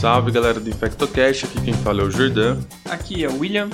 Salve galera do InfectoCast, aqui quem fala é o Jordan. Aqui é o William.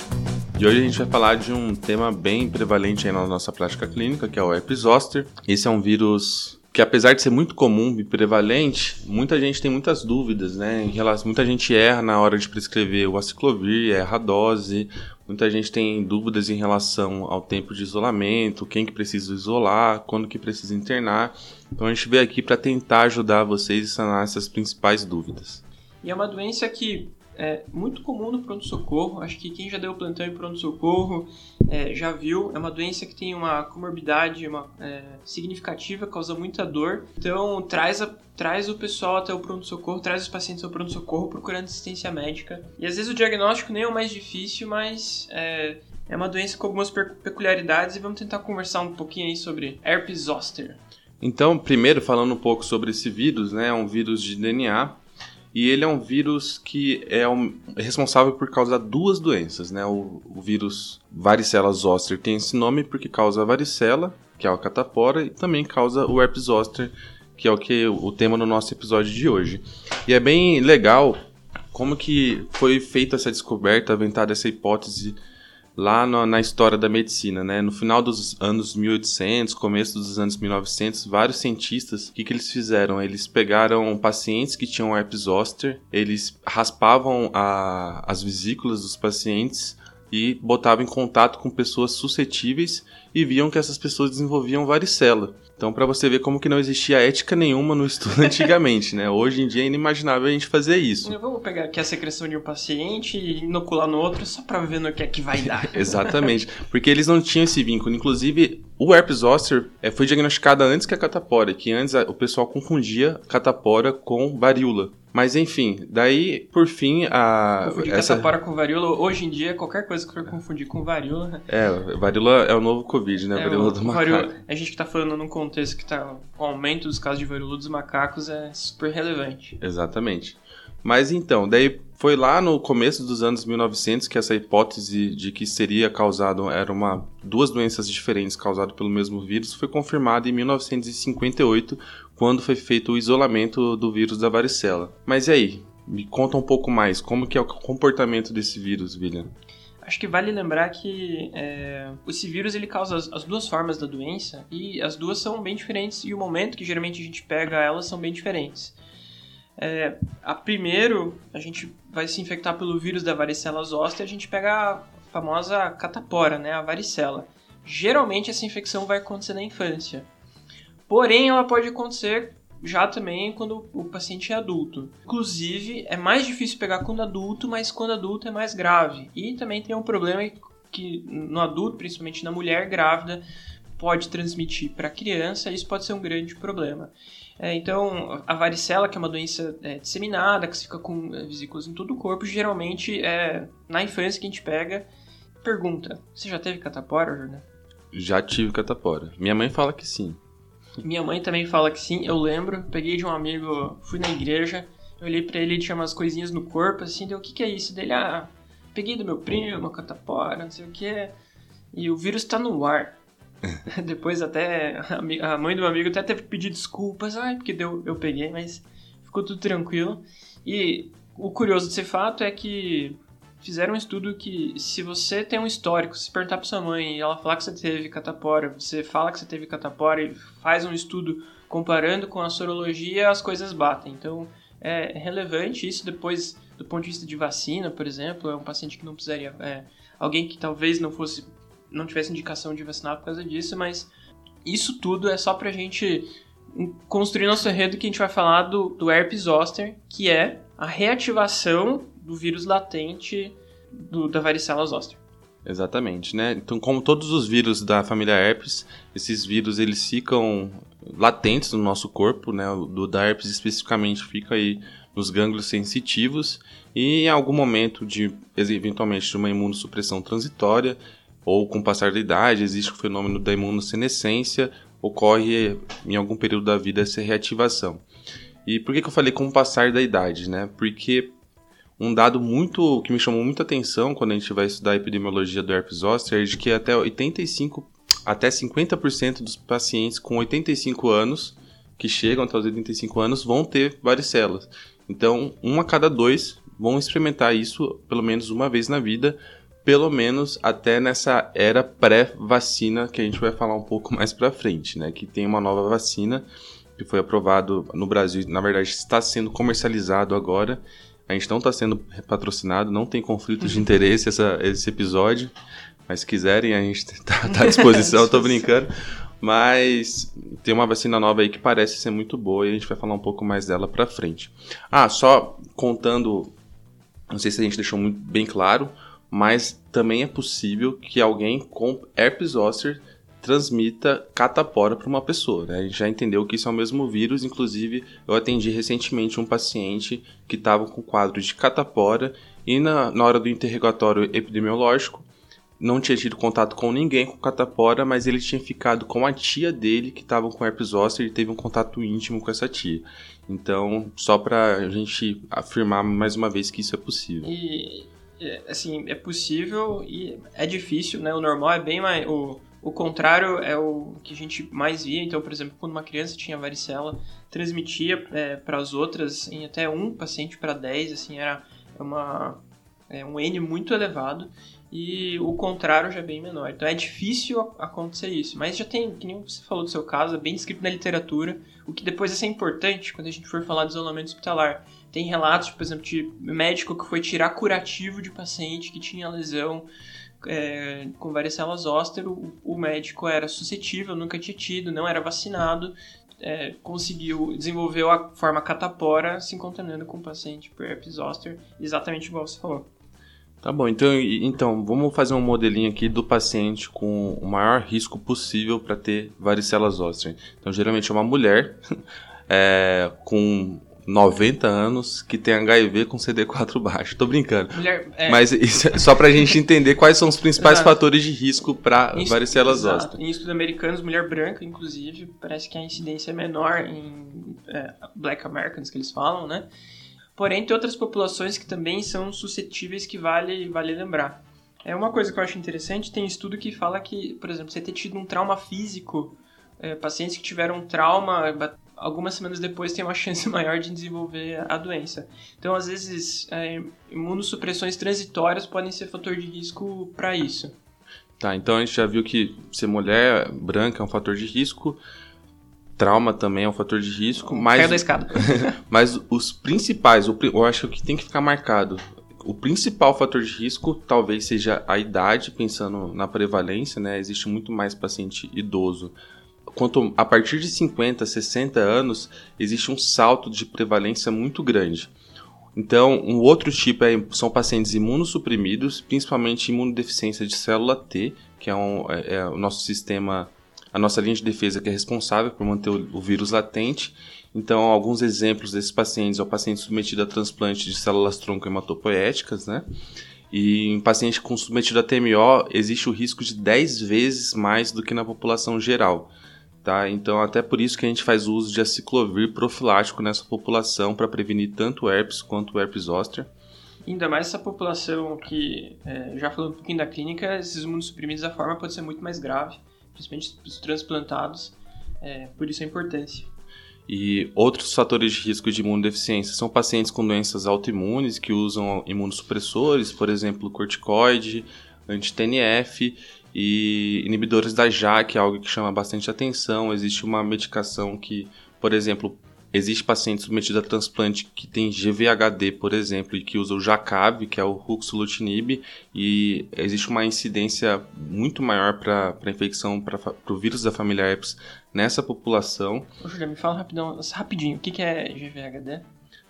E hoje a gente vai falar de um tema bem prevalente na nossa prática clínica, que é o herpes zoster. Esse é um vírus que apesar de ser muito comum e prevalente, muita gente tem muitas dúvidas, né? Em relação, muita gente erra na hora de prescrever o aciclovir, erra a dose, muita gente tem dúvidas em relação ao tempo de isolamento, quem que precisa isolar, quando que precisa internar. Então a gente veio aqui para tentar ajudar vocês a sanar essas principais dúvidas. E é uma doença que é muito comum no pronto-socorro. Acho que quem já deu plantão em pronto-socorro é, já viu. É uma doença que tem uma comorbidade uma, é, significativa, causa muita dor. Então, traz, a, traz o pessoal até o pronto-socorro, traz os pacientes ao pronto-socorro procurando assistência médica. E às vezes o diagnóstico nem é o mais difícil, mas é, é uma doença com algumas peculiaridades e vamos tentar conversar um pouquinho aí sobre herpes zoster. Então, primeiro falando um pouco sobre esse vírus, né? É um vírus de DNA e ele é um vírus que é, um, é responsável por causar duas doenças, né? O, o, vírus varicela zoster tem esse nome porque causa varicela, que é a catapora, e também causa o herpes zoster, que é o que o tema do nosso episódio de hoje. E é bem legal como que foi feita essa descoberta, aventada essa hipótese lá no, na história da medicina, né? No final dos anos 1800, começo dos anos 1900, vários cientistas, o que, que eles fizeram? Eles pegaram pacientes que tinham herpes zoster, eles raspavam a, as vesículas dos pacientes e botavam em contato com pessoas suscetíveis e viam que essas pessoas desenvolviam varicela. Então, para você ver como que não existia ética nenhuma no estudo antigamente, né? Hoje em dia é inimaginável a gente fazer isso. Vamos pegar aqui a secreção de um paciente e inocular no outro só para ver no que é que vai dar. Exatamente, porque eles não tinham esse vínculo. Inclusive, o herpes zoster é, foi diagnosticada antes que a catapora, que antes o pessoal confundia catapora com varíola. Mas enfim, daí por fim a. Confundir essa... catapora com varíola, hoje em dia qualquer coisa que for confundir com varíola. É, varíola é o novo Covid, né? É, varíola do macaco. Varíola, a gente que tá falando num contexto que tá. O aumento dos casos de varíola dos macacos é super relevante. Exatamente. Mas então, daí foi lá no começo dos anos 1900 que essa hipótese de que seria causado era uma duas doenças diferentes causadas pelo mesmo vírus foi confirmada em 1958, quando foi feito o isolamento do vírus da varicela. Mas e aí? Me conta um pouco mais, como que é o comportamento desse vírus, William? Acho que vale lembrar que é, esse vírus ele causa as, as, duas formas da doença e as duas são bem diferentes e o momento que geralmente a gente pega elas são bem diferentes. É, a primeiro, a gente vai se infectar pelo vírus da varicela zoster, a gente pega a famosa catapora, né, a varicela. Geralmente essa infecção vai acontecer na infância. Porém, ela pode acontecer já também quando o paciente é adulto. Inclusive, é mais difícil pegar quando adulto, mas quando adulto é mais grave. E também tem um problema que no adulto, principalmente na mulher grávida, pode transmitir para a criança, isso pode ser um grande problema. É, então, a varicela, que é uma doença é, disseminada, que fica com é, vesículas em todo o corpo, geralmente é na infância que a gente pega. Pergunta: você já teve catapora, Jordan? Já tive catapora. Minha mãe fala que sim. Minha mãe também fala que sim, eu lembro. Peguei de um amigo, fui na igreja, eu olhei pra ele tinha umas coisinhas no corpo, assim, deu o que que é isso? Dele, ah, peguei do meu primo, catapora, não sei o que. E o vírus tá no ar. Depois até a mãe do meu amigo até teve que pedir desculpas, ai, porque deu, eu peguei, mas ficou tudo tranquilo. E o curioso desse fato é que fizeram um estudo que se você tem um histórico, se perguntar para sua mãe e ela falar que você teve catapora, você fala que você teve catapora e faz um estudo comparando com a sorologia, as coisas batem. Então é relevante isso depois do ponto de vista de vacina, por exemplo, é um paciente que não precisaria, é, alguém que talvez não fosse não tivesse indicação de vacinar por causa disso, mas isso tudo é só pra gente construir nosso enredo que a gente vai falar do, do herpes zoster, que é a reativação do vírus latente do, da varicela zoster. Exatamente, né? Então, como todos os vírus da família herpes, esses vírus eles ficam latentes no nosso corpo, né? Do da herpes especificamente fica aí nos gânglios sensitivos e em algum momento de eventualmente de uma imunossupressão transitória, ou com o passar da idade existe o fenômeno da imunossenescência, ocorre em algum período da vida essa reativação. E por que, que eu falei com o passar da idade, né? Porque um dado muito que me chamou muita atenção quando a gente vai estudar a epidemiologia do herpes zoster é de que até 85 até 50% dos pacientes com 85 anos que chegam até os 85 anos vão ter varicelas. Então, um a cada dois vão experimentar isso pelo menos uma vez na vida, pelo menos até nessa era pré-vacina que a gente vai falar um pouco mais para frente, né? Que tem uma nova vacina que foi aprovado no Brasil, na verdade está sendo comercializado agora. A gente não está sendo patrocinado, não tem conflito de interesse essa, esse episódio. Mas se quiserem, a gente está tá à disposição, tô brincando. Mas tem uma vacina nova aí que parece ser muito boa e a gente vai falar um pouco mais dela pra frente. Ah, só contando, não sei se a gente deixou muito bem claro, mas também é possível que alguém com herpes zoster transmita catapora para uma pessoa. Né? A gente já entendeu que isso é o mesmo vírus, inclusive eu atendi recentemente um paciente que estava com quadro de catapora e na, na hora do interrogatório epidemiológico não tinha tido contato com ninguém com catapora, mas ele tinha ficado com a tia dele que estava com herpes zoster e teve um contato íntimo com essa tia. Então, só para a gente afirmar mais uma vez que isso é possível. E, assim, é possível e é difícil, né? O normal é bem mais... O, o contrário é o que a gente mais via. Então, por exemplo, quando uma criança tinha varicela, transmitia é, para as outras em até um paciente para 10, assim, era uma, é, um N muito elevado e o contrário já é bem menor. Então é difícil acontecer isso, mas já tem, que nem você falou do seu caso, é bem descrito na literatura, o que depois vai ser importante quando a gente for falar de isolamento hospitalar. Tem relatos, por exemplo, de médico que foi tirar curativo de paciente que tinha lesão é, com varicela zoster, o, o, médico era suscetível, nunca tinha tido, não era vacinado, é, conseguiu, desenvolveu a forma catapora se contaminando com o paciente por herpes zoster, exatamente igual você falou. Tá bom, então, então vamos fazer um modelinho aqui do paciente com o maior risco possível para ter varicela zoster. Então, geralmente é uma mulher é, com 90 anos que tem HIV com CD4 baixo. Tô brincando. Mulher, é... Mas isso é só pra gente entender quais são os principais fatores de risco para varicela zoster. Em estudos americanos, mulher branca, inclusive, parece que a incidência é menor em é, Black Americans, que eles falam, né? Porém, tem outras populações que também são suscetíveis que vale, vale lembrar. É uma coisa que eu acho interessante, tem estudo que fala que, por exemplo, você ter tido um trauma físico, é, pacientes que tiveram um trauma, algumas semanas depois tem uma chance maior de desenvolver a doença. Então, às vezes, é, imunossupressões transitórias podem ser fator de risco para isso. Tá, então a gente já viu que ser mulher branca é um fator de risco. Trauma também é um fator de risco, mas. Caiu da escada. mas os principais, eu acho que tem que ficar marcado. O principal fator de risco talvez seja a idade, pensando na prevalência, né? Existe muito mais paciente idoso. Quanto a partir de 50, 60 anos, existe um salto de prevalência muito grande. Então, um outro tipo é, são pacientes imunossuprimidos, principalmente imunodeficiência de célula T, que é, um, é, é o nosso sistema a nossa linha de defesa que é responsável por manter o, o vírus latente. Então, alguns exemplos desses pacientes é o paciente submetido a transplante de células tronco hematopoéticas, né? E em paciente com submetido a TMO, existe o risco de 10 vezes mais do que na população geral. Tá? Então, até por isso que a gente faz uso de aciclovir profilático nessa população para prevenir tanto o herpes quanto o herpes zoster. Ainda mais essa população que, é, já falando um pouquinho da clínica, esses imunossuprimidos, a forma pode ser muito mais grave principalmente os transplantados, é, por isso a importância. E outros fatores de risco de imunodeficiência são pacientes com doenças autoimunes que usam imunossupressores, por exemplo, corticoide, anti-TNF e inibidores da JAK, é algo que chama bastante atenção. Existe uma medicação que, por exemplo, Existe paciente submetido a transplante que tem GVHD, por exemplo, e que usa o Jacab, que é o ruxolutinib, e existe uma incidência muito maior para a infecção, para o vírus da família herpes nessa população. Ô, Julia, me fala rapidão, rapidinho, o que, que é GVHD?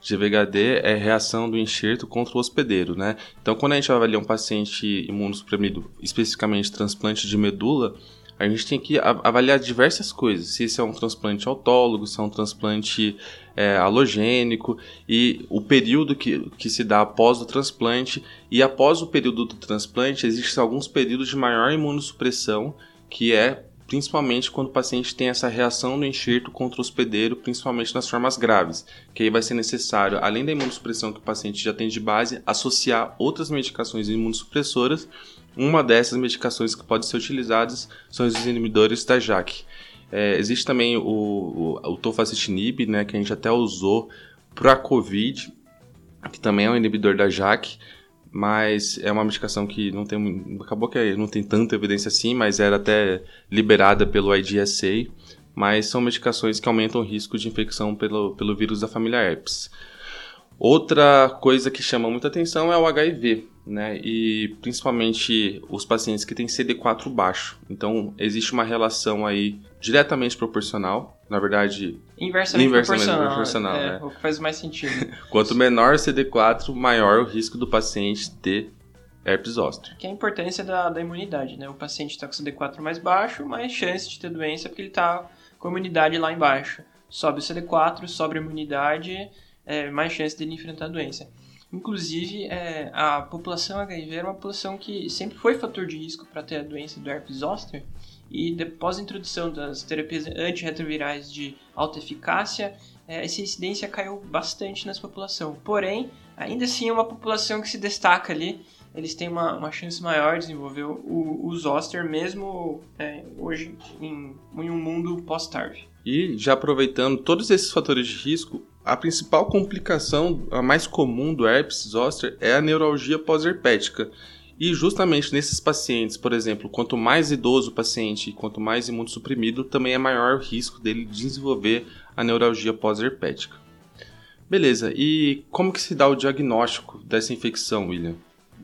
GVHD é reação do enxerto contra o hospedeiro, né? Então, quando a gente avalia um paciente imunossuprimido, especificamente transplante de medula, a gente tem que avaliar diversas coisas. Se esse é um transplante autólogo, se é um transplante é, halogênico e o período que, que se dá após o transplante. E após o período do transplante, existem alguns períodos de maior imunossupressão, que é principalmente quando o paciente tem essa reação do enxerto contra o hospedeiro, principalmente nas formas graves, que aí vai ser necessário, além da imunossupressão que o paciente já tem de base, associar outras medicações imunossupressoras uma dessas medicações que podem ser utilizadas são os inibidores da JAK. É, existe também o, o, o tofacitinib, né, que a gente até usou para COVID, que também é um inibidor da JAK, mas é uma medicação que não tem acabou que não tem tanta evidência assim, mas era até liberada pelo IDSA, mas são medicações que aumentam o risco de infecção pelo, pelo vírus da família herpes. Outra coisa que chama muita atenção é o HIV, né? E principalmente os pacientes que têm CD4 baixo. Então, existe uma relação aí diretamente proporcional, na verdade, inversamente, inversamente proporcional, proporcional é, né? o que faz mais sentido. Quanto menor o CD4, maior o risco do paciente ter herpes zoster. Que é a importância da, da imunidade, né? O paciente está com CD4 mais baixo, mais chance de ter doença porque ele está com a imunidade lá embaixo. Sobe o CD4, sobe a imunidade é, mais chance dele enfrentar a doença. Inclusive, é, a população HIV era uma população que sempre foi fator de risco para ter a doença do herpes zoster, e depois da introdução das terapias antirretrovirais de alta eficácia, é, essa incidência caiu bastante nessa população. Porém, ainda assim é uma população que se destaca ali, eles têm uma, uma chance maior de desenvolver o, o zoster, mesmo é, hoje em, em um mundo pós-TARV. E já aproveitando todos esses fatores de risco, a principal complicação, a mais comum do herpes zoster é a neuralgia pós-herpética. E justamente nesses pacientes, por exemplo, quanto mais idoso o paciente, quanto mais imunossuprimido, também é maior o risco dele desenvolver a neuralgia pós-herpética. Beleza, e como que se dá o diagnóstico dessa infecção, William?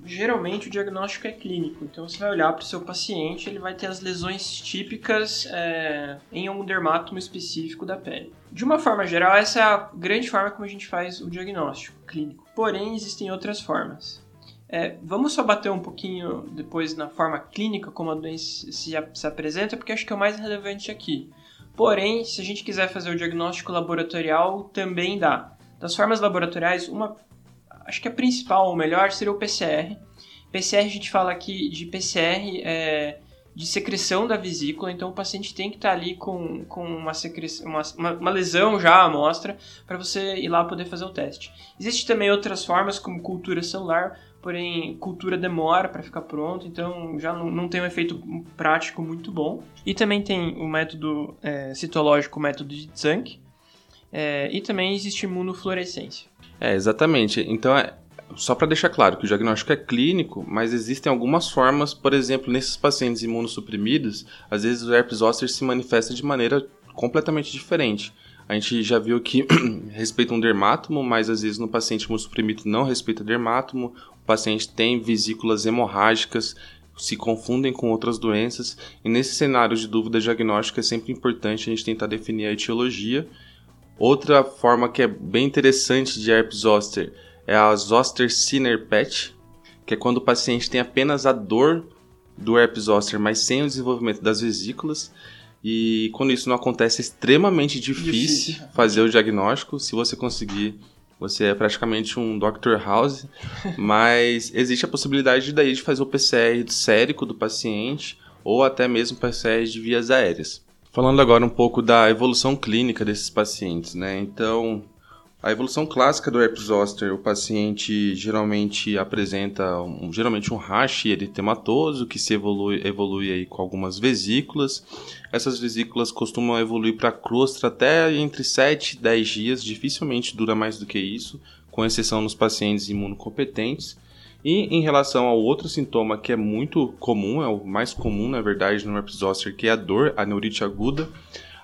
Geralmente o diagnóstico é clínico. Então você vai olhar para o seu paciente, ele vai ter as lesões típicas é, em um dermátomo específico da pele. De uma forma geral, essa é a grande forma como a gente faz o diagnóstico clínico. Porém, existem outras formas. É, vamos só bater um pouquinho depois na forma clínica como a doença se, se apresenta, porque acho que é o mais relevante aqui. Porém, se a gente quiser fazer o diagnóstico laboratorial, também dá. Das formas laboratoriais, uma acho que a principal, ou melhor, seria o PCR. PCR a gente fala aqui de PCR é, de secreção da vesícula, então o paciente tem que estar ali com, com uma, secreção, uma, uma lesão já à amostra para você ir lá poder fazer o teste. Existem também outras formas, como cultura celular, porém cultura demora para ficar pronto, então já não, não, tem um efeito prático muito bom. E também tem o método é, citológico, o método de Zank, é, e também existe imunofluorescência. É, exatamente. Então, é, só para deixar claro que o diagnóstico é clínico, mas existem algumas formas, por exemplo, nesses pacientes imunossuprimidos, às vezes o herpes zoster se manifesta de maneira completamente diferente. A gente já viu que respeita um dermátomo, mas às vezes no paciente imunossuprimido não respeita dermátomo, o paciente tem vesículas hemorrágicas, se confundem com outras doenças, e nesse cenário de dúvida diagnóstica é sempre importante a gente tentar definir a etiologia Outra forma que é bem interessante de herpes zoster é a zoster Sinner patch, que é quando o paciente tem apenas a dor do herpes zoster, mas sem o desenvolvimento das vesículas. E quando isso não acontece, é extremamente difícil, difícil. fazer o diagnóstico. Se você conseguir, você é praticamente um Dr. House. mas existe a possibilidade daí de fazer o PCR sérico do paciente ou até mesmo PCR de vias aéreas. Falando agora um pouco da evolução clínica desses pacientes, né? Então, a evolução clássica do herpes zoster, o paciente geralmente apresenta um, geralmente um rash eritematoso que se evolui, evolui aí com algumas vesículas. Essas vesículas costumam evoluir para crostra até entre 7 e 10 dias, dificilmente dura mais do que isso, com exceção nos pacientes imunocompetentes. E em relação ao outro sintoma que é muito comum, é o mais comum na verdade no herpes que é a dor, a neurite aguda,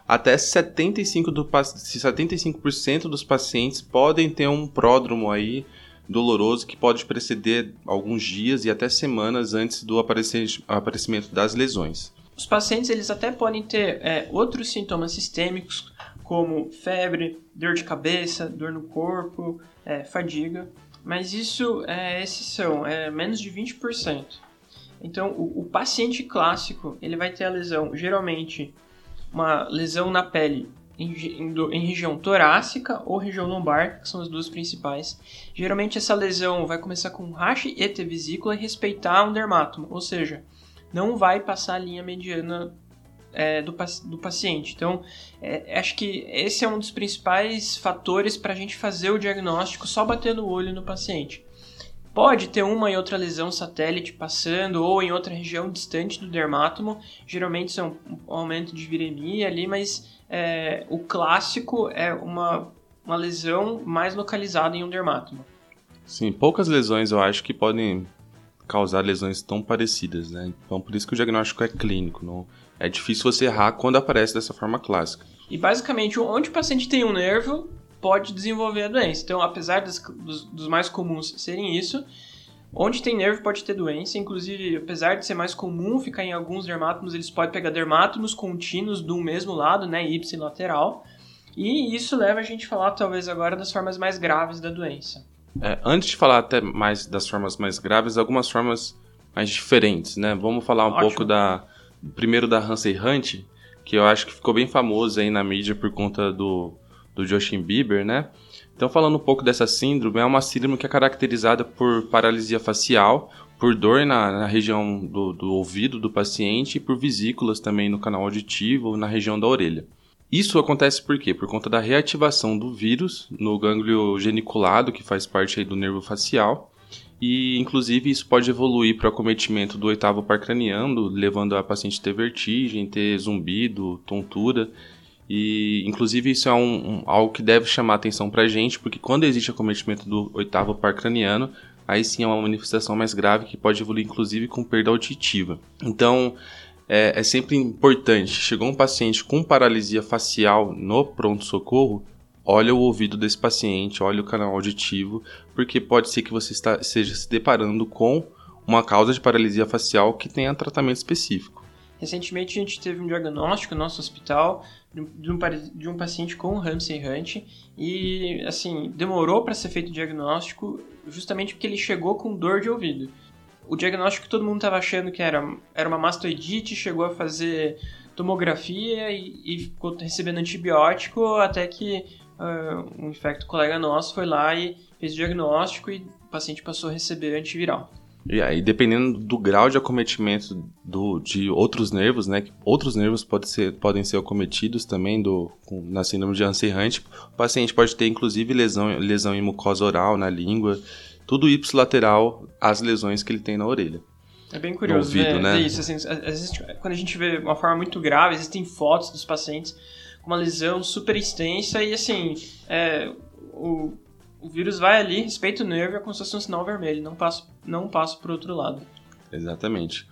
até 75%, do, 75 dos pacientes podem ter um pródromo aí doloroso que pode preceder alguns dias e até semanas antes do aparecimento das lesões. Os pacientes eles até podem ter é, outros sintomas sistêmicos, como febre, dor de cabeça, dor no corpo, é, fadiga, mas isso é exceção, é menos de 20%. Então, o, o, paciente clássico, ele vai ter a lesão, geralmente, uma lesão na pele em, em, em, região torácica ou região lombar, que são as duas principais. Geralmente, essa lesão vai começar com rache e vesícula e respeitar um dermátomo, ou seja, não vai passar a linha mediana é, do, do paciente. Então, é, acho que esse é um dos principais fatores para a gente fazer o diagnóstico só batendo o olho no paciente. Pode ter uma e outra lesão satélite passando ou em outra região distante do dermátomo, geralmente são um aumento de viremia ali, mas é, o clássico é uma, uma lesão mais localizada em um dermátomo. Sim, poucas lesões eu acho que podem causar lesões tão parecidas, né? Então por isso que o diagnóstico é clínico, não é difícil você errar quando aparece dessa forma clássica. E basicamente, onde o paciente tem um nervo, pode desenvolver a doença. Então, apesar dos, dos, dos mais comuns serem isso, onde tem nervo pode ter doença. Inclusive, apesar de ser mais comum ficar em alguns dermátomos, eles podem pegar dermátomos contínuos do mesmo lado, né, ipsilateral. E isso leva a gente a falar, talvez, agora das formas mais graves da doença. É, antes de falar até mais das formas mais graves, algumas formas mais diferentes, né? Vamos falar um Ótimo. pouco da primeiro da Hansen Hunt, que eu acho que ficou bem famoso aí na mídia por conta do, do Justin Bieber, né? Então, falando um pouco dessa síndrome, é uma síndrome que é caracterizada por paralisia facial, por dor na, na região do, do, ouvido do paciente e por vesículas também no canal auditivo, na região da orelha. Isso acontece por quê? Por conta da reativação do vírus no gânglio geniculado, que faz parte aí do nervo facial, e inclusive isso pode evoluir para o acometimento do oitavo par craniano, levando a paciente a ter vertigem, ter zumbido, tontura. E inclusive isso é um, um algo que deve chamar atenção para a gente, porque quando existe acometimento do oitavo par craniano, aí sim é uma manifestação mais grave que pode evoluir inclusive com perda auditiva. Então é, é sempre importante, chegou um paciente com paralisia facial no pronto-socorro, olha o ouvido desse paciente, olha o canal auditivo, porque pode ser que você está, esteja se deparando com uma causa de paralisia facial que tenha tratamento específico. Recentemente a gente teve um diagnóstico no nosso hospital de um, de um paciente com Ramsey Hunt e assim demorou para ser feito o diagnóstico justamente porque ele chegou com dor de ouvido. O diagnóstico todo mundo estava achando que era, era uma mastoidite, chegou a fazer tomografia e, e ficou recebendo antibiótico até que uh, um infecto colega nosso foi lá e fez o diagnóstico e o paciente passou a receber antiviral. E aí, dependendo do grau de acometimento do, de outros nervos, né? Outros nervos pode ser, podem ser acometidos também do, com, na síndrome de Hansen-Hunt. O paciente pode ter, inclusive, lesão, lesão em mucosa oral, na língua. Tudo ipsilateral às lesões que ele tem na orelha. É bem curioso ouvido, ver, né? ver isso. Assim, quando a gente vê uma forma muito grave, existem fotos dos pacientes uma lesão super extensa e assim, é, o, o vírus vai ali, respeita o nervo é como se fosse um sinal vermelho, não passa, não passa para outro lado. Exatamente.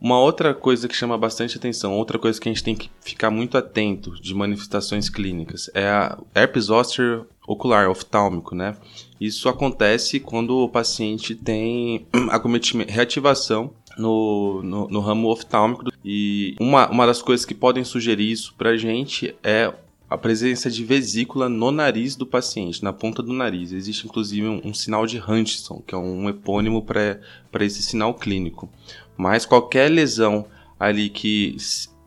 Uma outra coisa que chama bastante atenção, outra coisa que a gente tem que ficar muito atento de manifestações clínicas é a herpes zoster ocular, oftálmico, né? Isso acontece quando o paciente tem reativação no, no, no ramo oftálmico. E uma, uma das coisas que podem sugerir isso pra gente é a presença de vesícula no nariz do paciente, na ponta do nariz. Existe inclusive um, um sinal de Hutchinson, que é um epônimo para esse sinal clínico. Mas qualquer lesão ali que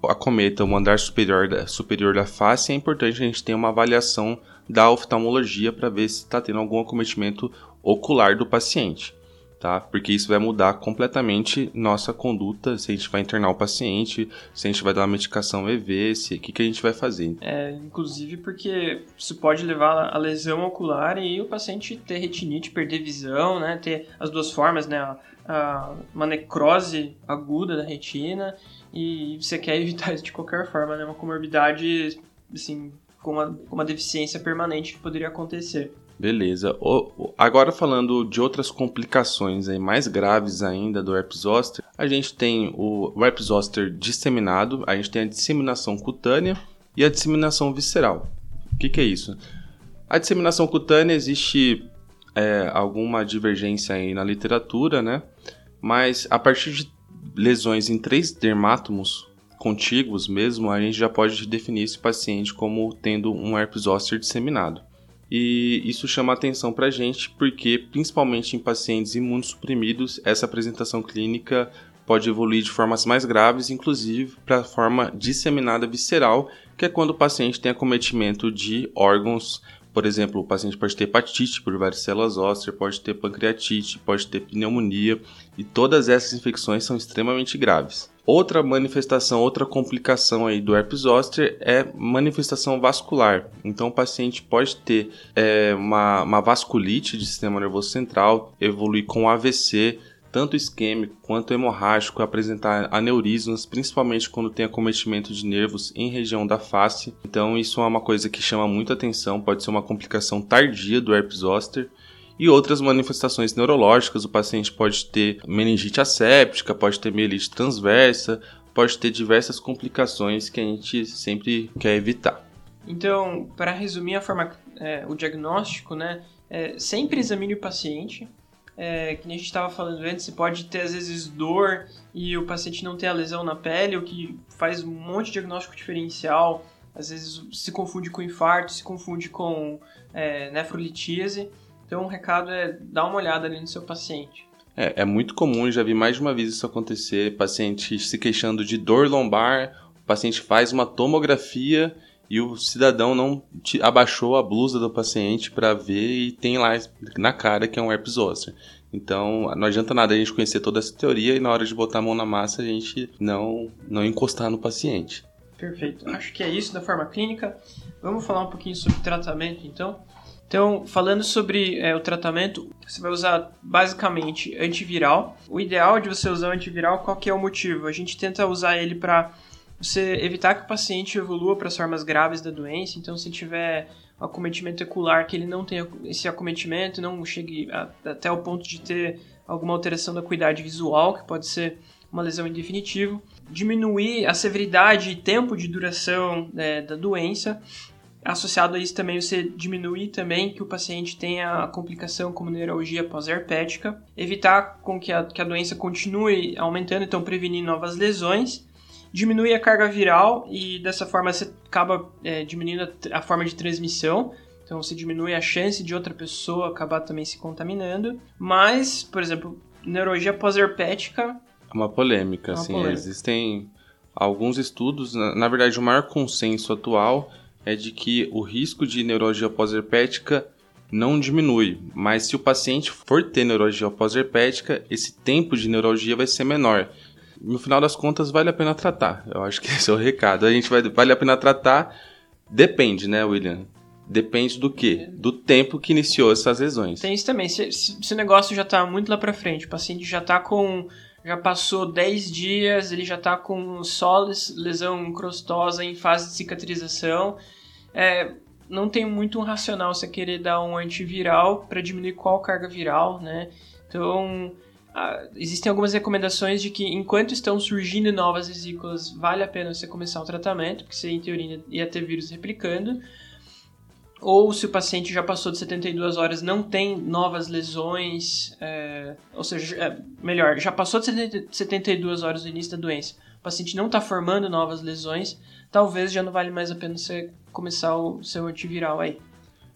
acometa o andar superior da, superior da face, é importante a gente ter uma avaliação da oftalmologia para ver se está tendo algum acometimento ocular do paciente tá? Porque isso vai mudar completamente nossa conduta, se a gente vai internar o paciente, se a gente vai dar uma medicação EV, se o que, que a gente vai fazer. É, inclusive porque isso pode levar a lesão ocular e o paciente ter retinite, perder visão, né? Ter as duas formas, né? A, uma necrose aguda da retina e você quer evitar isso de qualquer forma, né? Uma comorbidade, assim, com uma, com uma deficiência permanente que poderia acontecer. Beleza. O, agora falando de outras complicações aí mais graves ainda do herpes zoster, a gente tem o, herpes zoster disseminado, a gente tem a disseminação cutânea e a disseminação visceral. O que, que é isso? A disseminação cutânea existe é, alguma divergência aí na literatura, né? Mas a partir de lesões em três dermátomos contíguos mesmo, a gente já pode definir esse paciente como tendo um herpes zoster disseminado. E isso chama atenção para a gente porque, principalmente em pacientes imunossuprimidos, essa apresentação clínica pode evoluir de formas mais graves, inclusive para a forma disseminada visceral, que é quando o paciente tem acometimento de órgãos por exemplo, o paciente pode ter hepatite por células ósseas, pode ter pancreatite, pode ter pneumonia, e todas essas infecções são extremamente graves. Outra manifestação, outra complicação aí do herpes zoster é manifestação vascular. Então o paciente pode ter é, uma, uma vasculite de sistema nervoso central, evoluir com AVC, tanto isquêmico quanto hemorrágico, apresentar aneurismas, principalmente quando tem acometimento de nervos em região da face. Então, isso é uma coisa que chama muita atenção, pode ser uma complicação tardia do herpes zoster. E outras manifestações neurológicas, o paciente pode ter meningite asséptica, pode ter mielite transversa, pode ter diversas complicações que a gente sempre quer evitar. Então, para resumir a forma, é, o diagnóstico, né, é, sempre examine o paciente, é, que nem a gente estava falando antes, você pode ter às vezes dor e o paciente não ter a lesão na pele, o que faz um monte de diagnóstico diferencial, às vezes se confunde com infarto, se confunde com é, nefrolitíase. Então, o recado é dar uma olhada ali no seu paciente. É, é muito comum, já vi mais de uma vez isso acontecer, paciente se queixando de dor lombar, o paciente faz uma tomografia e o cidadão não abaixou a blusa do paciente para ver e tem lá na cara que é um herpes zoster. Então, não adianta nada a gente conhecer toda essa teoria e na hora de botar a mão na massa a gente não, não encostar no paciente. Perfeito. Acho que é isso da forma clínica. Vamos falar um pouquinho sobre tratamento, então. Então, falando sobre é, o tratamento, você vai usar basicamente antiviral. O ideal de você usar antiviral, qual que é o motivo? A gente tenta usar ele para você evitar que o paciente evolua para as formas graves da doença. Então, se tiver um acometimento ocular, que ele não tenha esse acometimento, não chegue a, até o ponto de ter alguma alteração da acuidade visual, que pode ser uma lesão em definitivo. Diminuir a severidade e tempo de duração né, da doença Associado a isso também você diminuir também que o paciente tenha a complicação como neuralgia pós-herpética, evitar com que a, que a doença continue aumentando, então prevenir novas lesões, diminuir a carga viral e dessa forma você acaba é, diminuindo a, a forma de transmissão, então você diminui a chance de outra pessoa acabar também se contaminando. Mas, por exemplo, neurologia pós-herpética. É uma polêmica, é uma assim. Polêmica. Existem alguns estudos, na, na verdade, o maior consenso atual é de que o risco de neurologia pós-herpética não diminui, mas se o paciente for ter neurologia pós-herpética, esse tempo de neurologia vai ser menor. No final das contas, vale a pena tratar. Eu acho que esse é o recado. A gente vai vale a pena tratar. Depende, né, William? Depende do quê? Do tempo que iniciou essas lesões. Tem isso também. Se, se, o negócio já está muito lá para frente, o paciente já está com já passou 10 dias, ele já está com só lesão crostosa em fase de cicatrização. É, não tem muito um racional você querer dar um antiviral para diminuir qual carga viral, né? Então, existem algumas recomendações de que enquanto estão surgindo novas vesículas, vale a pena você começar o tratamento, porque você, em teoria, ia ter vírus replicando ou se o paciente já passou de 72 horas não tem novas lesões, é, ou seja, é, melhor, já passou de 72 horas do início da doença, o paciente não está formando novas lesões, talvez já não vale mais a pena você começar o seu antiviral aí.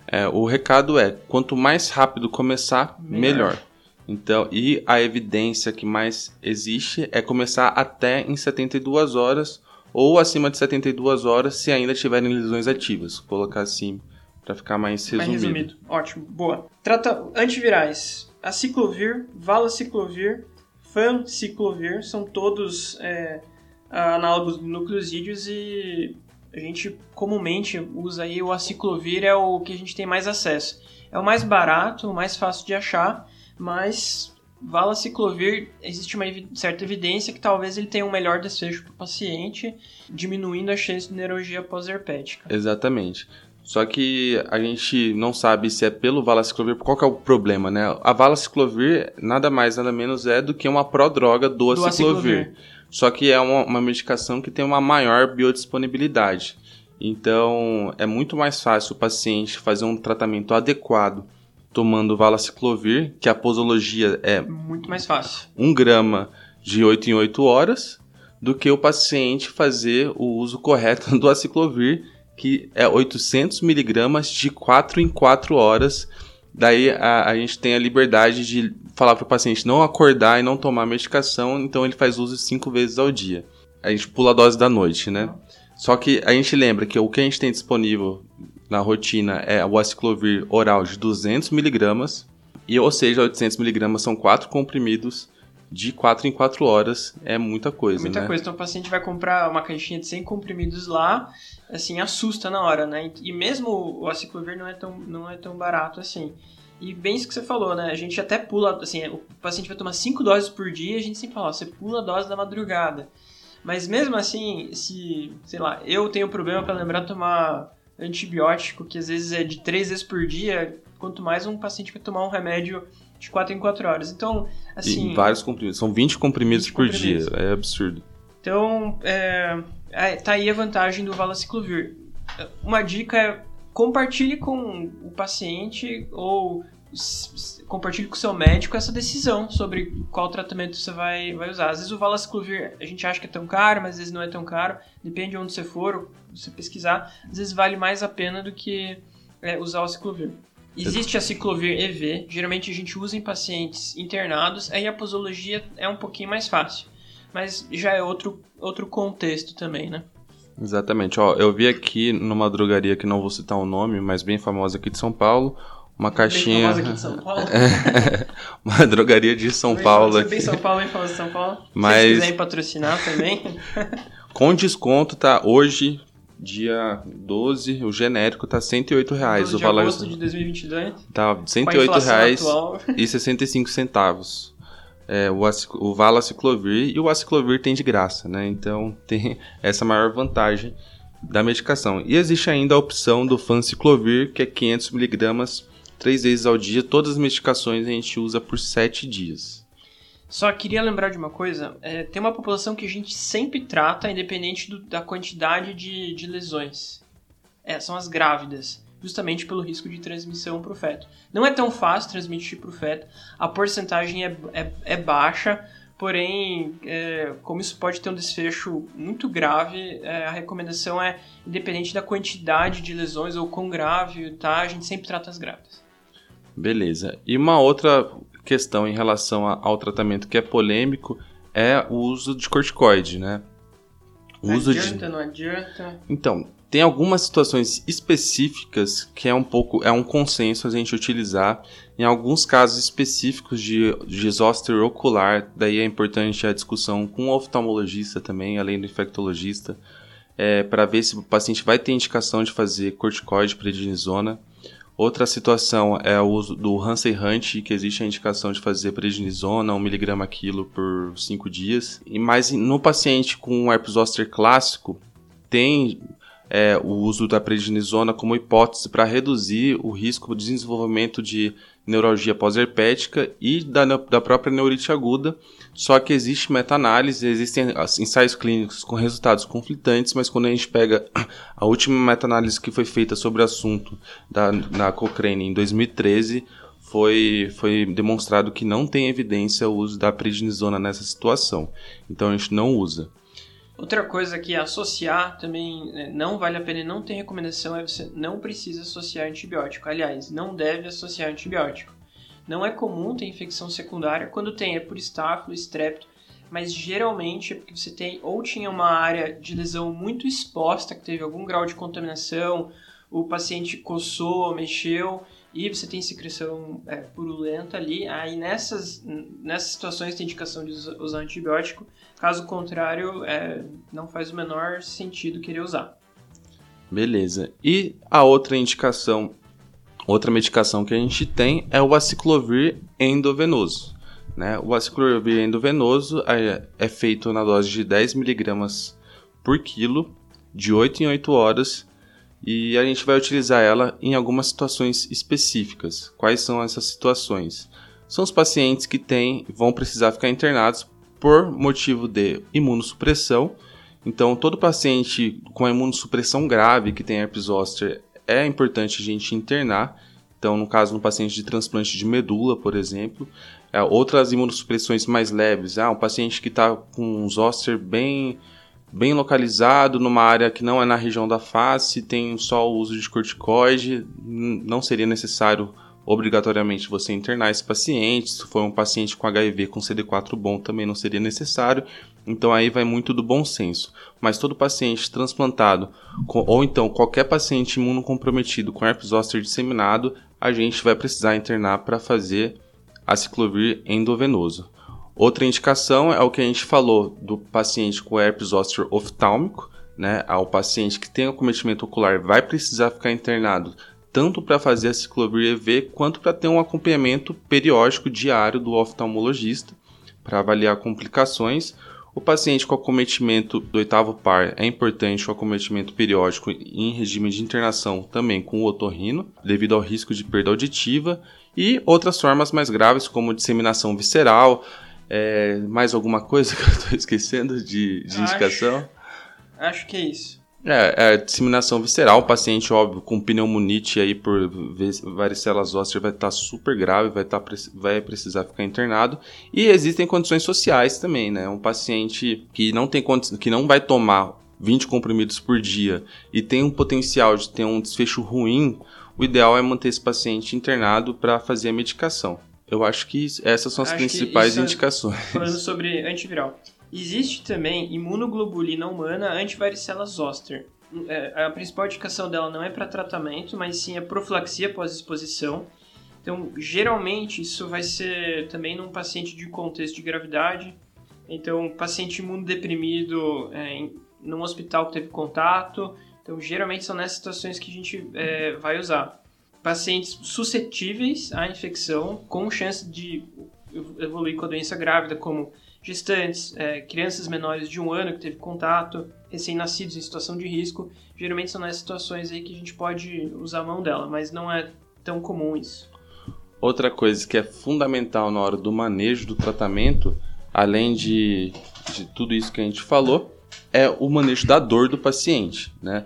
É, o recado é, quanto mais rápido começar, melhor. melhor. Então, e a evidência que mais existe é começar até em 72 horas ou acima de 72 horas se ainda tiverem lesões ativas. Vou colocar assim para ficar mais resumido. mais resumido. Ótimo, boa. Trata antivirais. Aciclovir, valaciclovir, fanciclovir são todos é, análogos de nucleosídeos e a gente comumente usa aí o aciclovir é o que a gente tem mais acesso. É o mais barato, o mais fácil de achar, mas valaciclovir existe uma certa evidência que talvez ele tenha um melhor desfecho para o paciente, diminuindo a chance de neurologia pós-herpética. Exatamente. Só que a gente não sabe se é pelo valaciclovir, qual que é o problema, né? A valaciclovir nada mais, nada menos é do que uma prodroga do, do aciclovir. aciclovir. Só que é uma, uma medicação que tem uma maior biodisponibilidade. Então, é muito mais fácil o paciente fazer um tratamento adequado tomando valaciclovir, que a posologia é... Muito mais fácil. 1 grama de 8 em 8 horas, do que o paciente fazer o uso correto do aciclovir, que é 800 miligramas de 4 em 4 horas. Daí a, a gente tem a liberdade de falar para o paciente não acordar e não tomar medicação, então ele faz uso 5 vezes ao dia. A gente pula a dose da noite, né? Só que a gente lembra que o que a gente tem disponível na rotina é o aciclovir oral de 200 miligramas, e ou seja, 800 miligramas são 4 comprimidos de 4 em 4 horas é muita coisa, é muita né? coisa. Então o paciente vai comprar uma caixinha de 100 comprimidos lá, assim, assusta na hora, né? E mesmo o aciclovir não é tão, não é tão barato assim. E bem isso que você falou, né? A gente até pula, assim, o paciente vai tomar 5 doses por dia, a gente sempre fala, ó, você pula a dose da madrugada. Mas mesmo assim, se, sei lá, eu tenho problema para lembrar de tomar antibiótico, que às vezes é de 3 vezes por dia, quanto mais um paciente vai tomar um remédio de 4 em 4 horas. Então, assim... E vários comprimidos, são 20 comprimidos 20 por comprimidos. dia, é absurdo. Então, é, é, tá aí a vantagem do valaciclovir. Uma dica é compartilhe com o paciente ou compartilhe com o seu médico essa decisão sobre qual tratamento você vai, vai usar. Às vezes o valaciclovir a gente acha que é tão caro, mas às vezes não é tão caro. Depende de onde você for, você pesquisar. Às vezes vale mais a pena do que é, usar o ciclovir. Existe a ciclovir EV, geralmente a gente usa em pacientes internados, aí a posologia é um pouquinho mais fácil. Mas já é outro, outro contexto também, né? Exatamente. Ó, eu vi aqui numa drogaria que não vou citar o nome, mas bem famosa aqui de São Paulo, uma caixinha. Bem famosa aqui de São Paulo? uma drogaria de São bem Paulo. Você bem São Paulo, bem famosa de São Paulo. Mas... Se quiserem patrocinar também. Com desconto, tá? Hoje, dia 12, o genérico tá 108 reais. 12 o valor. agosto de 2022. Tá 108 reais atual. e 65 centavos é, o, o Valaciclovir e o Aciclovir tem de graça, né? Então tem essa maior vantagem da medicação. E existe ainda a opção do Fanciclovir, que é 500mg três vezes ao dia. Todas as medicações a gente usa por 7 dias. Só queria lembrar de uma coisa: é, tem uma população que a gente sempre trata, independente do, da quantidade de, de lesões. É, são as grávidas justamente pelo risco de transmissão para o feto. Não é tão fácil transmitir para o feto, a porcentagem é, é, é baixa, porém, é, como isso pode ter um desfecho muito grave, é, a recomendação é, independente da quantidade de lesões ou quão grave, tá? A gente sempre trata as grávidas. Beleza. E uma outra questão em relação ao tratamento que é polêmico é o uso de corticoide, né? O não uso adianta, de... não adianta. Então, tem algumas situações específicas que é um pouco é um consenso a gente utilizar em alguns casos específicos de, de zoster ocular, daí é importante a discussão com o oftalmologista também, além do infectologista, é, para ver se o paciente vai ter indicação de fazer corticoide prednisona. Outra situação é o uso do Hansen Hunt, que existe a indicação de fazer prednisona 1mg quilo por 5 dias. E mais no paciente com herpes zoster clássico, tem é, o uso da prednisona como hipótese para reduzir o risco de desenvolvimento de neuralgia pós-herpética e da, da própria neurite aguda. Só que existe meta-análise, existem ensaios clínicos com resultados conflitantes, mas quando a gente pega a última meta-análise que foi feita sobre o assunto da, na Cochrane em 2013, foi, foi demonstrado que não tem evidência o uso da prednisona nessa situação. Então a gente não usa. Outra coisa que associar também né, não vale a pena e não tem recomendação é você não precisa associar antibiótico. Aliás, não deve associar antibiótico. Não é comum ter infecção secundária. Quando tem é por estáfilo, estrepto, mas geralmente é porque você tem ou tinha uma área de lesão muito exposta, que teve algum grau de contaminação, o paciente coçou, mexeu, e você tem secreção é, purulenta ali, aí nessas, nessas situações tem indicação de usar antibiótico, caso contrário, é, não faz o menor sentido querer usar. Beleza. E a outra indicação, outra medicação que a gente tem é o aciclovir endovenoso. Né? O aciclovir endovenoso é, é feito na dose de 10mg por quilo, de 8 em 8 horas, e a gente vai utilizar ela em algumas situações específicas. Quais são essas situações? São os pacientes que têm, vão precisar ficar internados por motivo de imunossupressão. Então, todo paciente com imunossupressão grave que tem herpes zoster é importante a gente internar. Então, no caso, no paciente de transplante de medula, por exemplo, é, outras imunossupressões mais leves, ah, um paciente que está com um zoster bem bem localizado, numa área que não é na região da face, tem só o uso de corticoide, não seria necessário obrigatoriamente você internar esse paciente. Se for um paciente com HIV com CD4 bom, também não seria necessário. Então aí vai muito do bom senso. Mas todo paciente transplantado, ou então qualquer paciente imunocomprometido com herpes zoster disseminado, a gente vai precisar internar para fazer aciclovir endovenoso. Outra indicação é o que a gente falou do paciente com herpes zoster oftálmico, né? Ao paciente que tem acometimento ocular vai precisar ficar internado tanto para fazer a ciclovir EV quanto para ter um acompanhamento periódico diário do oftalmologista para avaliar complicações. O paciente com acometimento do oitavo par é importante o acometimento periódico em regime de internação também com o otorrino, devido ao risco de perda auditiva, e outras formas mais graves, como disseminação visceral. É, mais alguma coisa que eu estou esquecendo de, de indicação? Acho que é isso. É, é, disseminação visceral, o paciente, óbvio, com pneumonite aí por varicelas ósseas vai estar tá super grave, vai, tá, vai precisar ficar internado. E existem condições sociais também, né? Um paciente que não tem que não vai tomar 20 comprimidos por dia e tem um potencial de ter um desfecho ruim, o ideal é manter esse paciente internado para fazer a medicação. Eu acho que essas são as acho principais é indicações. Falando sobre antiviral. Existe também imunoglobulina humana antivaricela zoster. É, a principal indicação dela não é para tratamento, mas sim a profilaxia pós-exposição. Então, geralmente, isso vai ser também num paciente de contexto de gravidade. Então, paciente imunodeprimido é, em, num hospital que teve contato. Então, geralmente são nessas situações que a gente é, vai usar. Pacientes suscetíveis à infecção, com chance de evoluir com a doença grávida, como gestantes, é, crianças menores de um ano que teve contato, recém-nascidos em situação de risco. Geralmente são nessas situações aí que a gente pode usar a mão dela, mas não é tão comum isso. Outra coisa que é fundamental na hora do manejo do tratamento, além de, de tudo isso que a gente falou, é o manejo da dor do paciente, né?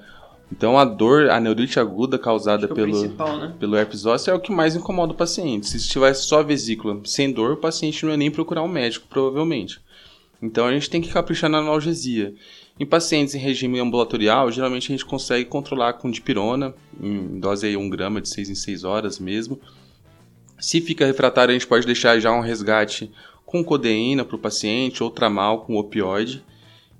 Então a dor, a neurite aguda causada é pelo, né? pelo herpes ósseo é o que mais incomoda o paciente. Se tivesse só vesícula sem dor, o paciente não ia nem procurar um médico, provavelmente. Então a gente tem que caprichar na analgesia. Em pacientes em regime ambulatorial, geralmente a gente consegue controlar com dipirona, em dose aí 1 grama de 6 em 6 horas mesmo. Se fica refratário, a gente pode deixar já um resgate com codeína para o paciente ou tramal com opioide.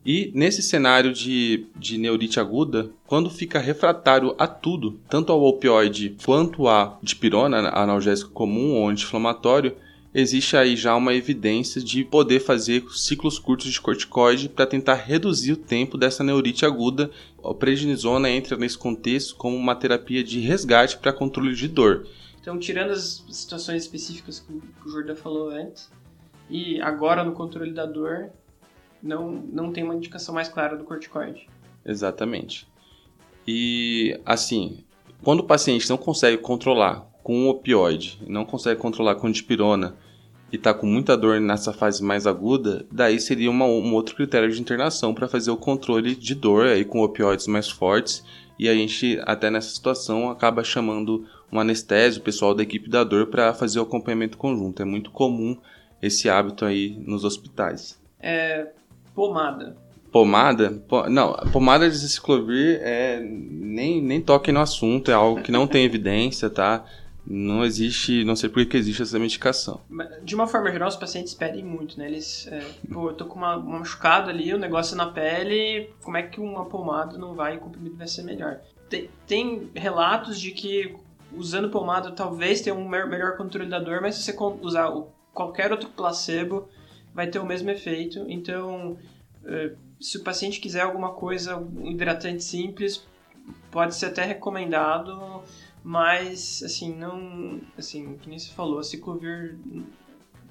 E nesse cenário de, de neurite aguda, quando fica refratário a tudo, tanto ao opioide quanto à dipirona, analgésico comum ou anti-inflamatório, existe aí já uma evidência de poder fazer ciclos curtos de corticoide para tentar reduzir o tempo dessa neurite aguda. A prednisona entra nesse contexto como uma terapia de resgate para controle de dor. Então, tirando as situações específicas que o Jordan falou antes, e agora no controle da dor, não, não tem uma indicação mais clara do corticoide. Exatamente. E assim, quando o paciente não consegue controlar com um opioide, não consegue controlar com dipirona e está com muita dor nessa fase mais aguda, daí seria uma, um outro critério de internação para fazer o controle de dor aí com opioides mais fortes. E a gente, até nessa situação, acaba chamando um anestésio, o pessoal da equipe da dor, para fazer o acompanhamento conjunto. É muito comum esse hábito aí nos hospitais. É, Pomada. Pomada? Não, pomada de ciclovir é nem, nem toque no assunto, é algo que não tem evidência, tá? Não existe, não sei por que existe essa medicação. De uma forma geral, os pacientes pedem muito, né? Eles, é, pô, eu tô com uma, uma machucada ali, o negócio é na pele, como é que uma pomada não vai e o comprimido vai ser melhor? Tem, tem relatos de que usando pomada talvez tenha um melhor controle da dor, mas se você usar qualquer outro placebo, vai ter o mesmo efeito. Então, eh, se o paciente quiser alguma coisa, um hidratante simples, pode ser até recomendado, mas assim, não, assim, que nem você falou, a ciclovir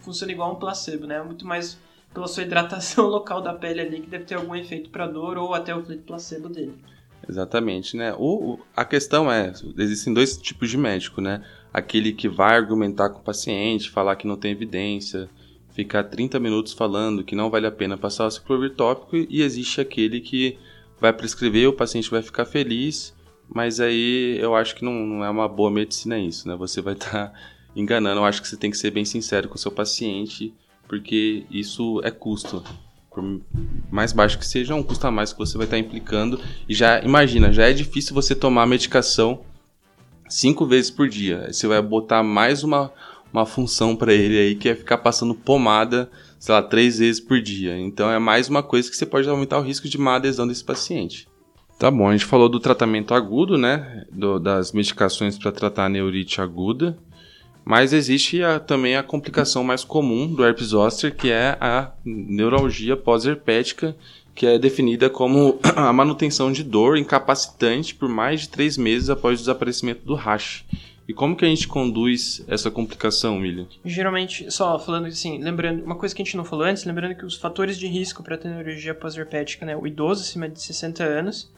funciona igual um placebo, né? Muito mais pela sua hidratação local da pele ali que deve ter algum efeito para dor ou até o efeito placebo dele. Exatamente, né? O, a questão é, existem dois tipos de médico, né? Aquele que vai argumentar com o paciente, falar que não tem evidência, ficar 30 minutos falando que não vale a pena passar o ciclovir tópico e existe aquele que vai prescrever, o paciente vai ficar feliz, mas aí eu acho que não, não é uma boa medicina isso, né? Você vai estar tá enganando. Eu acho que você tem que ser bem sincero com o seu paciente, porque isso é custo. Por mais baixo que seja, é um custo a mais que você vai estar tá implicando. E já, imagina, já é difícil você tomar medicação cinco vezes por dia. Você vai botar mais uma, uma função para ele aí que é ficar passando pomada, sei lá, três vezes por dia. Então é mais uma coisa que você pode aumentar o risco de má adesão desse paciente. Tá bom, a gente falou do tratamento agudo, né? Do, das medicações para tratar a neurite aguda. Mas existe a, também a complicação mais comum do herpes zoster, que é a neuralgia pós-herpética, que é definida como a manutenção de dor incapacitante por mais de três meses após o desaparecimento do rash. E como que a gente conduz essa complicação, William? Geralmente, só falando assim, lembrando, uma coisa que a gente não falou antes, lembrando que os fatores de risco para tenorgia pós-herpética, né, o idoso acima de 60 anos,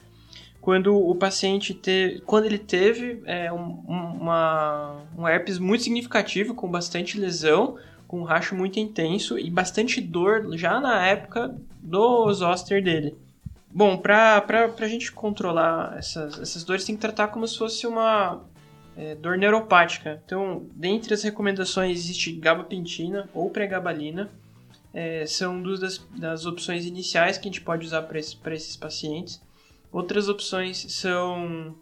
quando o paciente te, quando ele teve é, um, uma, um herpes muito significativo, com bastante lesão, com um racho muito intenso e bastante dor já na época do zoster dele. Bom, para a gente controlar essas, essas dores, tem que tratar como se fosse uma é, dor neuropática. Então, dentre as recomendações existe gabapentina ou pregabalina. É, são duas das, das, opções iniciais que a gente pode usar para esse, esses pacientes. Outras opções são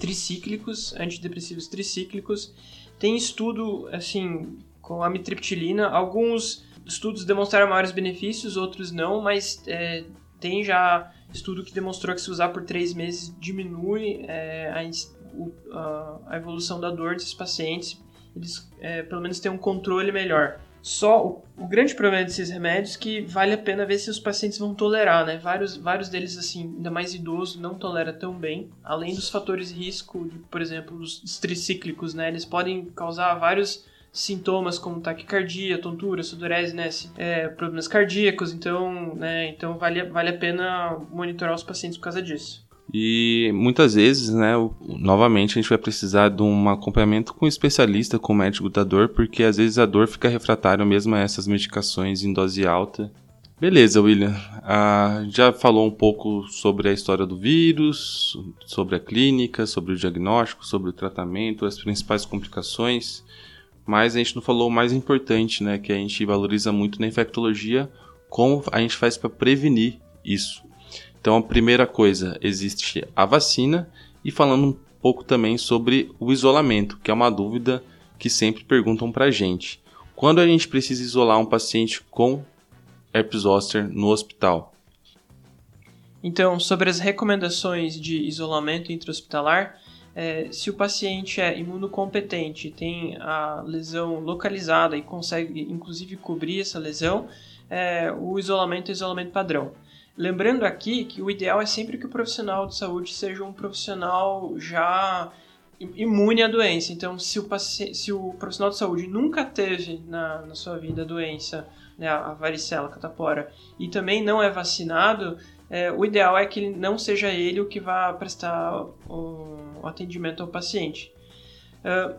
tricíclicos, antidepressivos tricíclicos. Tem estudo assim com amitriptilina. Alguns estudos demonstraram maiores benefícios, outros não, mas é, tem já estudo que demonstrou que se usar por três meses diminui é, a, o, a, a, evolução da dor desses pacientes, eles é, pelo menos têm um controle melhor. Só o, o, grande problema desses remédios é que vale a pena ver se os pacientes vão tolerar, né? Vários, vários deles, assim, ainda mais idoso, não tolera tão bem. Além dos fatores risco, de, por exemplo, os tricíclicos, né? Eles podem causar vários sintomas como taquicardia, tontura, sudorese, né, é, problemas cardíacos, então, né, então vale, vale a pena monitorar os pacientes por causa disso. E muitas vezes, né, novamente a gente vai precisar de um acompanhamento com um especialista, com o médico da dor, porque às vezes a dor fica refratária mesmo a essas medicações em dose alta. Beleza, William. Ah, já falou um pouco sobre a história do vírus, sobre a clínica, sobre o diagnóstico, sobre o tratamento, as principais complicações, mas a gente não falou o mais importante, né, que a gente valoriza muito na infectologia, como a gente faz para prevenir isso. Então, a primeira coisa, existe a vacina e falando um pouco também sobre o isolamento, que é uma dúvida que sempre perguntam para a gente. Quando a gente precisa isolar um paciente com herpes zoster no hospital? Então, sobre as recomendações de isolamento intra-hospitalar, é, se o paciente é imunocompetente, tem a lesão localizada e consegue inclusive cobrir essa lesão, é, o isolamento é isolamento padrão. Lembrando aqui que o ideal é sempre que o profissional de saúde seja um profissional já imune à doença. Então, se o, se o profissional de saúde nunca teve na, na sua vida a doença, né, a varicela, a catapora, e também não é vacinado, é, o ideal é que não seja ele o que vá prestar o, o atendimento ao paciente. Uh,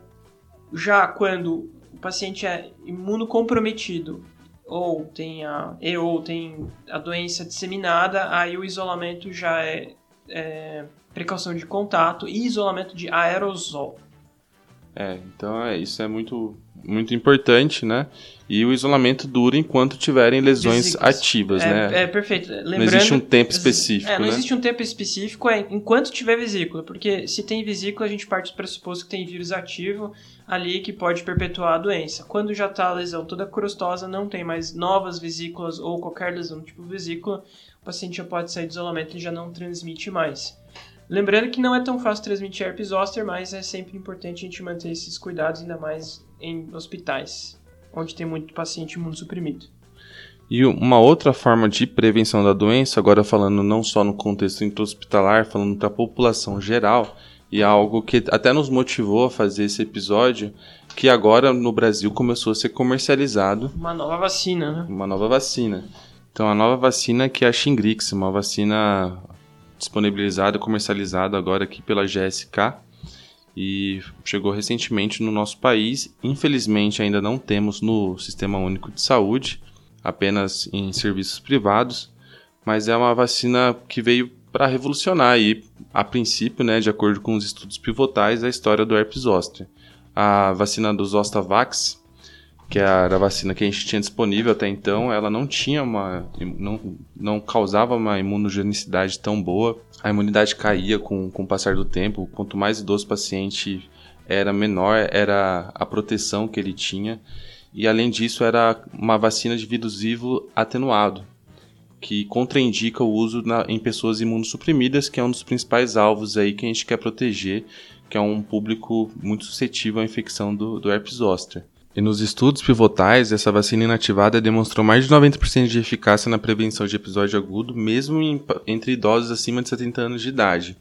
já quando o paciente é imunocomprometido ou tem a, ou tem a doença disseminada, aí o isolamento já é, é precaução de contato e isolamento de aerosol. É, então é, isso é muito, muito importante, né? E o isolamento dura enquanto tiverem lesões Vesículas. ativas, é, né? É, perfeito. Lembrando, não existe um tempo específico, é, não né? existe um tempo específico, é enquanto tiver vesícula, porque se tem vesícula, a gente parte do pressuposto que tem vírus ativo ali que pode perpetuar a doença. Quando já está a lesão toda crostosa, não tem mais novas vesículas ou qualquer lesão tipo vesícula, o paciente já pode sair do isolamento e já não transmite mais. Lembrando que não é tão fácil transmitir herpes zoster, mas é sempre importante a gente manter esses cuidados, ainda mais em hospitais onde tem muito paciente imunossuprimido. E uma outra forma de prevenção da doença, agora falando não só no contexto intra-hospitalar, falando da população geral, e é algo que até nos motivou a fazer esse episódio, que agora no Brasil começou a ser comercializado. Uma nova vacina, né? Uma nova vacina. Então a nova vacina que é a Shingrix, uma vacina disponibilizada, comercializada agora aqui pela GSK e chegou recentemente no nosso país. Infelizmente, ainda não temos no Sistema Único de Saúde, apenas em serviços privados, mas é uma vacina que veio para revolucionar aí, a princípio, né, de acordo com os estudos pivotais, a história do herpes zoster. A vacina do Zostavax, que era a vacina que a gente tinha disponível até então, ela não tinha uma não, não causava uma imunogenicidade tão boa a imunidade caía com, com o passar do tempo. Quanto mais idoso o paciente era menor, era a proteção que ele tinha. E além disso, era uma vacina de vírus vivo atenuado, que contraindica o uso na, em pessoas imunossuprimidas, que é um dos principais alvos aí que a gente quer proteger, que é um público muito suscetível à infecção do, do herpes zoster. E nos estudos pivotais, essa vacina inativada demonstrou mais de 90% de eficácia na prevenção de episódio agudo, mesmo em, entre idosos acima de 70 anos de idade.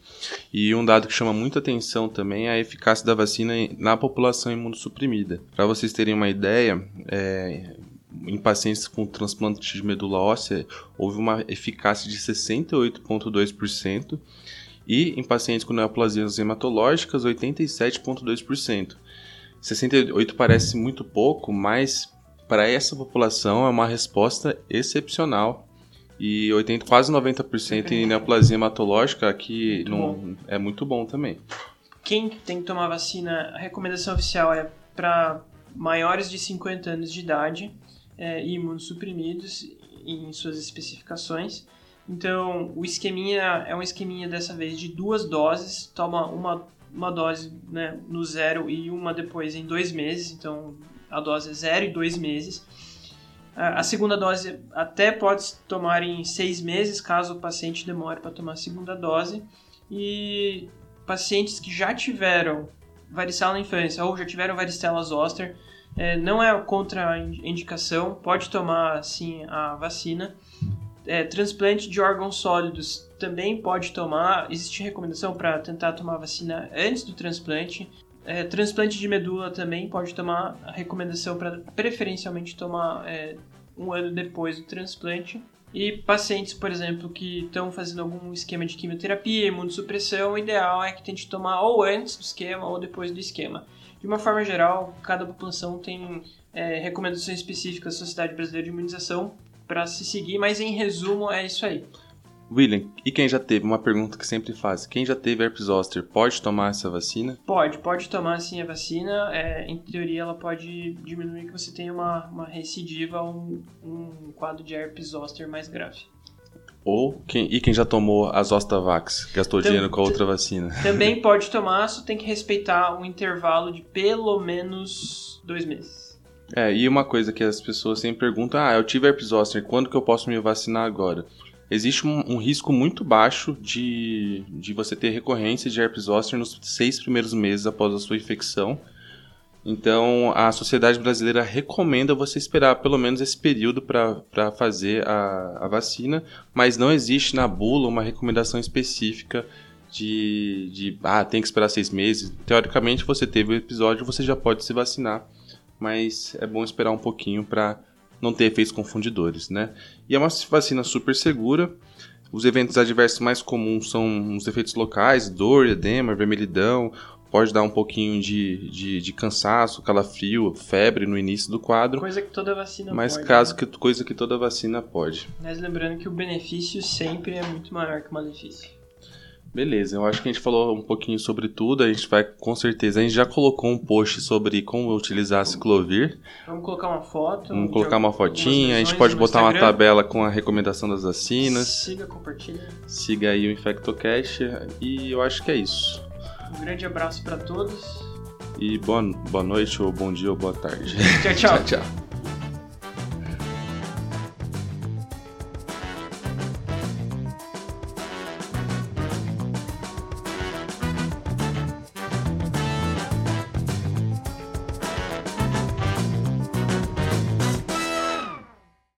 E um dado que chama muita atenção também é a eficácia da vacina na população imunossuprimida. Para vocês terem uma ideia, é, em pacientes com transplante de medula óssea, houve uma eficácia de 68,2%, e em pacientes com neoplasias hematológicas, 87,2%. 68 parece muito pouco, mas para essa população é uma resposta excepcional. E 80, quase 90% em neoplasia hematológica, que muito não, é muito bom também. Quem tem que tomar vacina, a recomendação oficial é para maiores de 50 anos de idade é, e imunossuprimidos em suas especificações. Então, o esqueminha é um esqueminha dessa vez de duas doses, toma uma uma dose né, no zero e uma depois em dois meses, então a dose é zero e dois meses. A segunda dose até pode tomar em seis meses, caso o paciente demore para tomar a segunda dose. E pacientes que já tiveram varicela na infância ou já tiveram varicela zoster, é, não é contra indicação, pode tomar sim a vacina. É, transplante de órgãos sólidos também pode tomar. Existe recomendação para tentar tomar vacina antes do transplante. É, transplante de medula também pode tomar. A recomendação para preferencialmente tomar é, um ano depois do transplante. E pacientes, por exemplo, que estão fazendo algum esquema de quimioterapia, imunossupressão, o ideal é que tente tomar ou antes do esquema ou depois do esquema. De uma forma geral, cada população tem é, recomendações específicas da Sociedade Brasileira de Imunização para se seguir, mas em resumo é isso aí. William, e quem já teve? Uma pergunta que sempre faz. Quem já teve herpes zoster pode tomar essa vacina? Pode, pode tomar sim a vacina. É, em teoria, ela pode diminuir que você tenha uma, uma recidiva ou um, um quadro de herpes zoster mais grave. Ou quem, e quem já tomou a Zostavax, gastou Tam, dinheiro com a outra vacina? Também pode tomar, só tem que respeitar um intervalo de pelo menos dois meses. É, e uma coisa que as pessoas sempre perguntam, ah, eu tive herpes zoster, quando que eu posso me vacinar agora? Existe um, um, risco muito baixo de, de você ter recorrência de herpes zoster nos seis primeiros meses após a sua infecção. Então, a Sociedade Brasileira recomenda você esperar pelo menos esse período para fazer a, a vacina, mas não existe na bula uma recomendação específica de, de ah, tem que esperar seis meses. Teoricamente, você teve o episódio, você já pode se vacinar, mas é bom esperar um pouquinho para não ter efeitos confundidores, né? E é uma vacina super segura. Os eventos adversos mais comuns são os efeitos locais, dor, edema, vermelhidão, pode dar um pouquinho de, de, de, cansaço, calafrio, febre no início do quadro. Coisa que toda vacina mas pode. Mas caso né? que, coisa que toda vacina pode. Mas lembrando que o benefício sempre é muito maior que o malefício. Beleza, eu acho que a gente falou um pouquinho sobre tudo. A gente vai, com certeza, a gente já colocou um post sobre como utilizar a ciclovir. Vamos colocar uma foto. Vamos colocar uma fotinha. A gente pode botar uma tabela com a recomendação das vacinas. Siga, compartilha. Siga aí o InfectoCast. E eu acho que é isso. Um grande abraço para todos. E boa, boa noite, ou bom dia, ou boa tarde. Tchau, tchau. tchau, tchau.